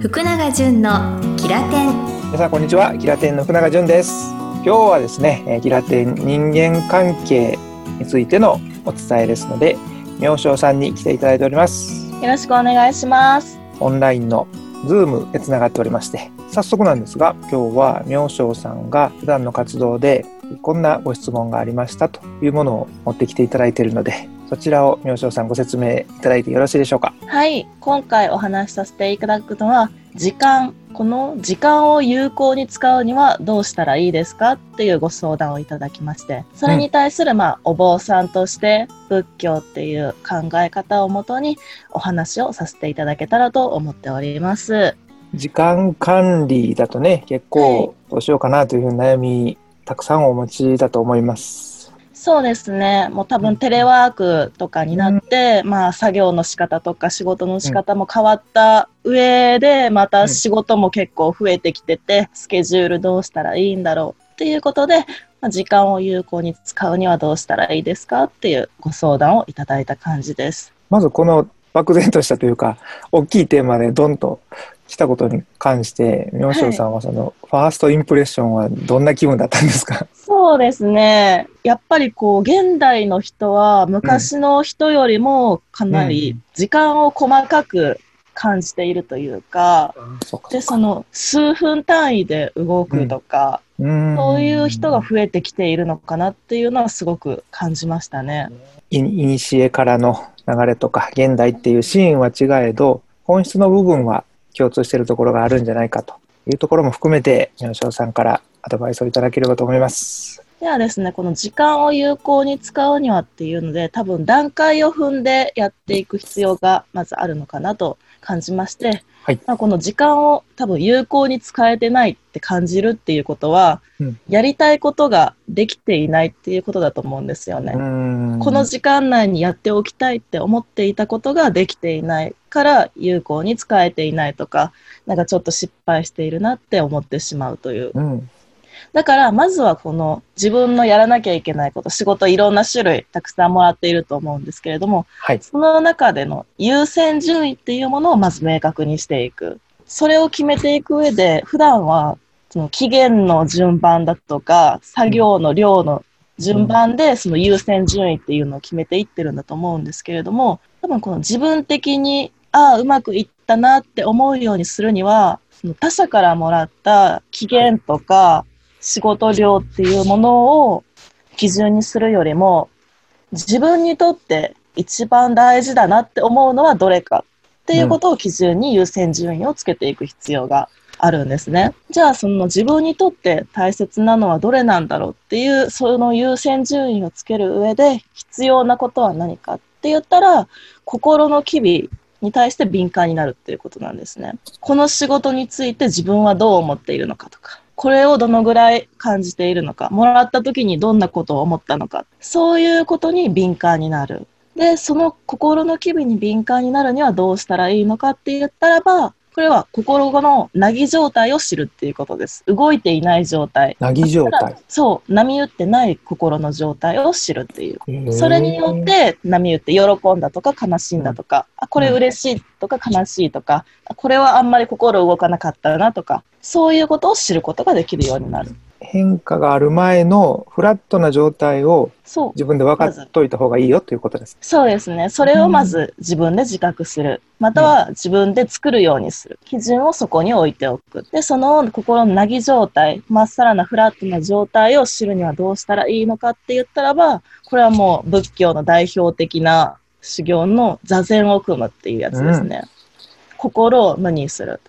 福永純のキラテン。皆さんこんにちは。キラテンの福永純です。今日はですねえーキラテン人間関係についてのお伝えですので明正さんに来ていただいております。よろしくお願いします。オンラインのズームでつながっておりまして早速なんですが今日は明正さんが普段の活動でこんなご質問がありましたというものを持ってきていただいているのでそちらを明正さんご説明いただいてよろしいでしょうか？はい、今回お話しさせていただくのは、時間。この時間を有効に使うにはどうしたらいいですかっていうご相談をいただきまして、それに対する、まあ、お坊さんとして仏教っていう考え方をもとにお話をさせていただけたらと思っております。時間管理だとね結はい構どうしようかなというふうな悩みたくさんお持ちだと思いますそうですね。もう多分テレワークとかになって、まあ作業の仕方とか仕事の仕方も変わった上で、また仕事も結構増えてきてて、スケジュールどうしたらいいんだろうっていうことで、まあ、時間を有効に使うにはどうしたらいいですかっていうご相談をいただいた感じです。まずこの漠然としたというか大きいテーマでドンと来たことに関して明正さんはそのファーストインプレッションはどんな気分だったんですか、そうですね。やっぱりこう、現代の人は昔の人よりもかなり時間を細かく感じているというか、そうか。で、その数分単位で動くとか、うん。そういう人が増えてきているのかなっていうのはすごく感じましたね。いいにしえからの流れとか現代っていうシーンは違えど本質の部分は共通しているところがあるんじゃないかというところも含めて明正さんからアドバイスをいただければと思います。ではですね、この時間を有効に使うにはっていうので、多分段階を踏んでやっていく必要がまずあるのかなと感じまして、はいまあ、この時間を多分有効に使えてないって感じるっていうことは、うんやりたいことができていないっていうことだと思うんですよね。うんこの時間内にやっておきたいって思っていたことができていないから有効に使えていないとか、なんかちょっと失敗しているなって思ってしまうといううんだから、まずはこの自分のやらなきゃいけないこと、仕事いろんな種類たくさんもらっていると思うんですけれども、はいその中での優先順位っていうものをまず明確にしていく。それを決めていく上で、普段はその期限の順番だとか、作業の量の順番でその優先順位っていうのを決めていってるんだと思うんですけれども、多分この自分的に、ああ、うまくいったなって思うようにするには、その他者からもらった期限とか、仕事量っていうものを基準にするよりも、自分にとって一番大事だなって思うのはどれかっていうことを基準に優先順位をつけていく必要があるんですね。じゃあその自分にとって大切なのはどれなんだろうっていうその優先順位をつける上で必要なことは何かって言ったら心の機微に対して敏感になるっていうことなんですね。この仕事について自分はどう思っているのかとか、これをどのぐらい感じているのか、もらった時にどんなことを思ったのか、そういうことに敏感になる。で、その心の機微に敏感になるにはどうしたらいいのかって言ったらば、これは心のなぎ状態を知るっていうことです。動いていない状態。なぎ状態そう、波打ってない心の状態を知るっていう。それによって波打って喜んだとか悲しんだとか、あこれ嬉しいとか悲しいとか、あこれはあんまり心動かなかったなとか、そういうことを知ることができるようになる。変化がある前のフラットな状態を。自分で分かっといた方がいいよということです。そうですね。それをまず自分で自覚する。または自分で作るようにする。基準をそこに置いておく。で、その心のなぎ状態、まっさらなフラットな状態を知るにはどうしたらいいのかって言ったらば、これはもう仏教の代表的な修行の座禅を組むっていうやつですね。心を無にする。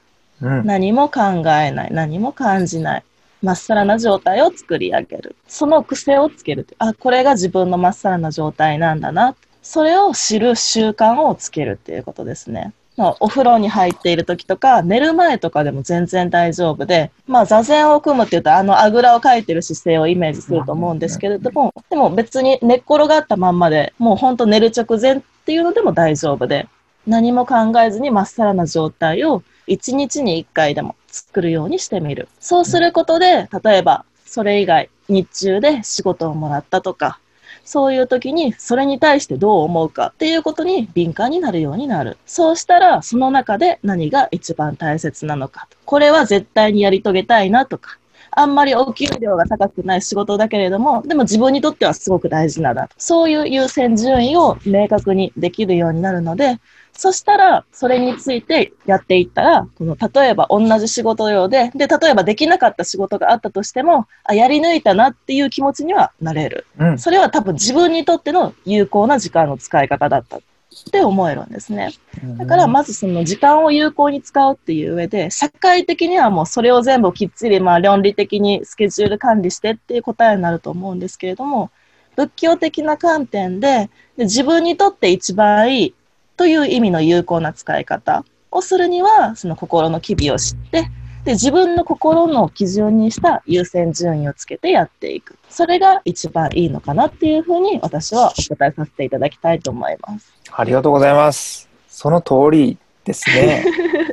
うん何も考えない。何も感じない。まっさらな状態を作り上げる。その癖をつける。あ、これが自分のまっさらな状態なんだな。それを知る習慣をつけるっていうことですね。まお風呂に入っている時とか、寝る前とかでも全然大丈夫で、まあ座禅を組むっていうと、あのあぐらをかいてる姿勢をイメージすると思うんですけれども、でも別に寝っ転がったまんまで、もうほんと寝る直前っていうのでも大丈夫で、何も考えずにまっさらな状態を1日に1回でも作るようにしてみる。そうすることで、例えばそれ以外、日中で仕事をもらったとか、そういう時にそれに対してどう思うかっていうことに敏感になるようになる。そうしたらその中で何が一番大切なのか。これは絶対にやり遂げたいなとか。あんまりお給料が高くない仕事だけれども、でも自分にとってはすごく大事なだ。そういう優先順位を明確にできるようになるので、そしたら、それについてやっていったら、この、例えば同じ仕事量で、で、例えばできなかった仕事があったとしても、あ、やり抜いたなっていう気持ちにはなれる。うん。それは多分自分にとっての有効な時間の使い方だったって思えるんですね。だから、まずその時間を有効に使うっていう上で、社会的にはもうそれを全部きっちり、まあ論理的にスケジュール管理してっていう答えになると思うんですけれども、仏教的な観点で、で自分にとって一番いいという意味の有効な使い方をするには、その心の機微を知って、で、自分の心の基準にした優先順位をつけてやっていく。それが一番いいのかなっていうふうに私はお答えさせていただきたいと思います。ありがとうございます。その通りですね。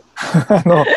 あの、例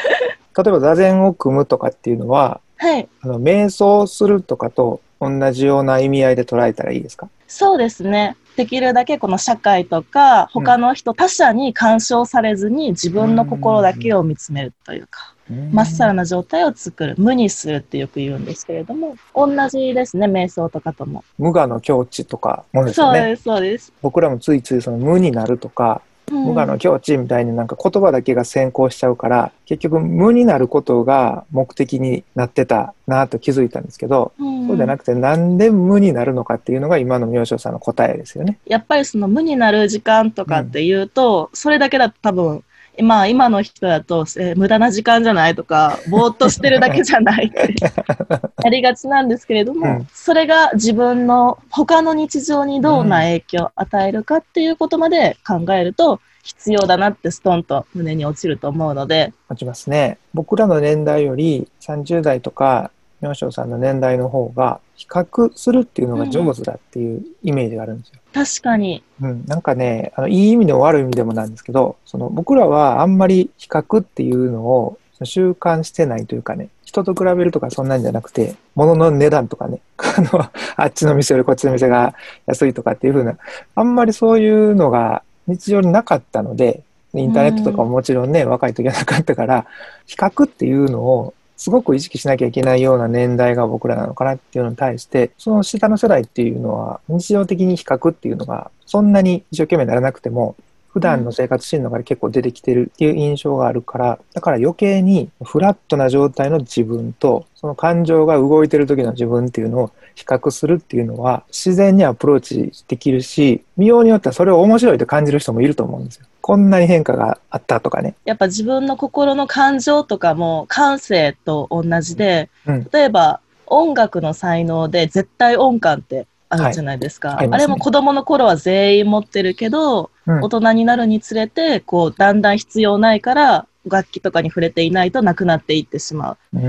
えば座禅を組むとかっていうのは、はい。あの瞑想するとかと同じような意味合いで捉えたらいいですか？そうですね。できるだけこの社会とか他の人、他者に干渉されずに自分の心だけを見つめるというか、まっさらな状態を作る、無にするってよく言うんですけれども、同じですね、瞑想とかとも。無我の境地とかもですよね。そうです、そうです。僕らもついついその無になるとか、うん無我の境地みたいになんか言葉だけが先行しちゃうから、結局無になることが目的になってたなと気づいたんですけど、うんそうじゃなくてなんで無になるのかっていうのが今の明星さんの答えですよね。やっぱりその無になる時間とかっていうと、それだけだと多分、まあ今の人だと、えー無駄な時間じゃないとか、ぼーっとしてるだけじゃないって。やりがちなんですけれども、うん。それが自分の他の日常にどんな影響を与えるかっていうことまで考えると、必要だなってストンと胸に落ちると思うので、持ちますね。僕らの年代より30代とか明星さんの年代の方が比較するっていうのが上手だっていうイメージがあるんですよ。確かに、うん、なんかね、あの、いい意味でも悪い意味でもなんですけど、その僕らはあんまり比較っていうのを習慣してないというかね、人と比べるとかそんなんじゃなくて、物の値段とかね、あの、あっちの店よりこっちの店が安いとかっていう風な、あんまりそういうのが日常になかったので、インターネットとかももちろんね、若い時はなかったから、比較っていうのをすごく意識しなきゃいけないような年代が僕らなのかなっていうのに対して、その下の世代っていうのは、日常的に比較っていうのが、そんなに一生懸命ならなくても、普段の生活シーンの中で結構出てきてるっていう印象があるから、だから余計にフラットな状態の自分と、その感情が動いてる時の自分っていうのを比較するっていうのは、自然にアプローチできるし、見ようによってはそれを面白いと感じる人もいると思うんですよ。こんなに変化があったとかね。やっぱ自分の心の感情とかも感性と同じで、うん例えば音楽の才能で絶対音感ってあるじゃないですか。はいあすねあれも子供の頃は全員持ってるけど、うん大人になるにつれて、こう、だんだん必要ないから、楽器とかに触れていないとなくなっていってしまう。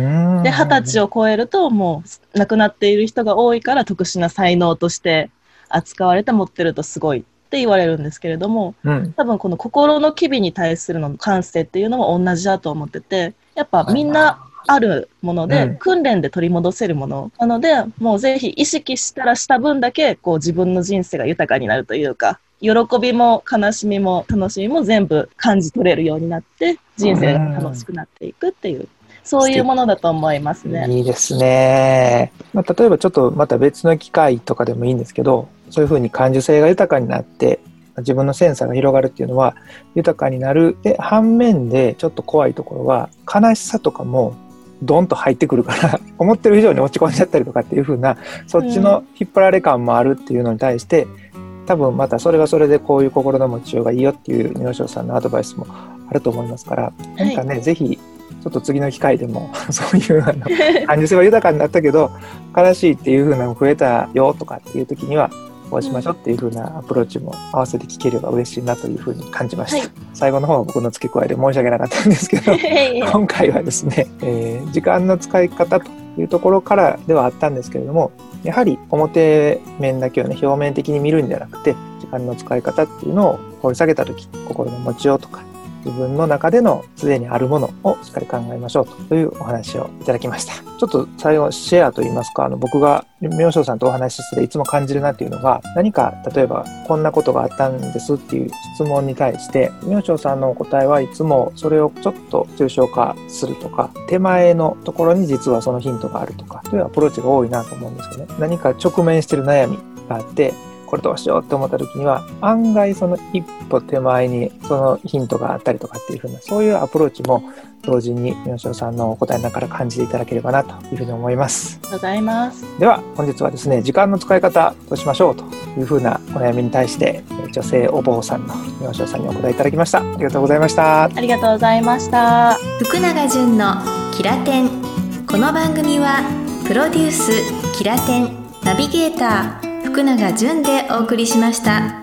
で、二十歳を超えると、もう、亡くなっている人が多いから、特殊な才能として扱われて持ってるとすごいって言われるんですけれども、うん。多分この心の機微に対するの感性っていうのも同じだと思ってて、やっぱみんなあるもので、うん訓練で取り戻せるものなので、もうぜひ意識したらした分だけ、こう自分の人生が豊かになるというか、喜びも悲しみも楽しみも全部感じ取れるようになって、人生が楽しくなっていくっていう、そういうものだと思いますね。いいですね。まあ、例えばちょっとまた別の機会とかでもいいんですけど、そういうふうに感受性が豊かになって、自分のセンサーが広がるっていうのは豊かになる。で、反面でちょっと怖いところは、悲しさとかもドンと入ってくるから、思ってる以上に落ち込んじゃったりとかっていうふうな、そっちの引っ張られ感もあるっていうのに対して、多分またそれはそれでこういう心の持ちようがいいよっていう明星さんのアドバイスもあると思いますから、何かね、ぜひ、ちょっと次の機会でも、そういうあの、感受性は豊かになったけど悲しいっていう風なの増えたよとかっていう時にはこうしましょうっていう風なアプローチも合わせて聞ければ嬉しいなという風に感じました、はい。最後の方は僕の付け加えで申し訳なかったんですけど 今回はですね、えー時間の使い方というところからではあったんですけれどもやはり表面だけをね表面的に見るんじゃなくて時間の使い方っていうのを掘り下げた時心の持ちようとか自分の中でのすでにあるものをしっかり考えましょうというお話をいただきました。ちょっと最後シェアといいますかあの僕が明星さんとお話ししてていつも感じるなっていうのが何か例えばこんなことがあったんですっていう質問に対して明星さんのお答えはいつもそれをちょっと抽象化するとか手前のところに実はそのヒントがあるとかというアプローチが多いなと思うんですよね。何か直面してる悩みがあってこれどうしようって思った時には案外その一歩手前にそのヒントがあったりとかっていう風なそういうアプローチも同時に三好さんのお答えの中から感じていただければなというふうに思います。ございます。では本日はですね時間の使い方どうしましょうというふうなお悩みに対して女性お坊さんの三好さんにお答えいただきました。ありがとうございました。ありがとうございました。福永純のキラテン。この番組はプロデュースキラテンナビゲーター福永純でお送りしました。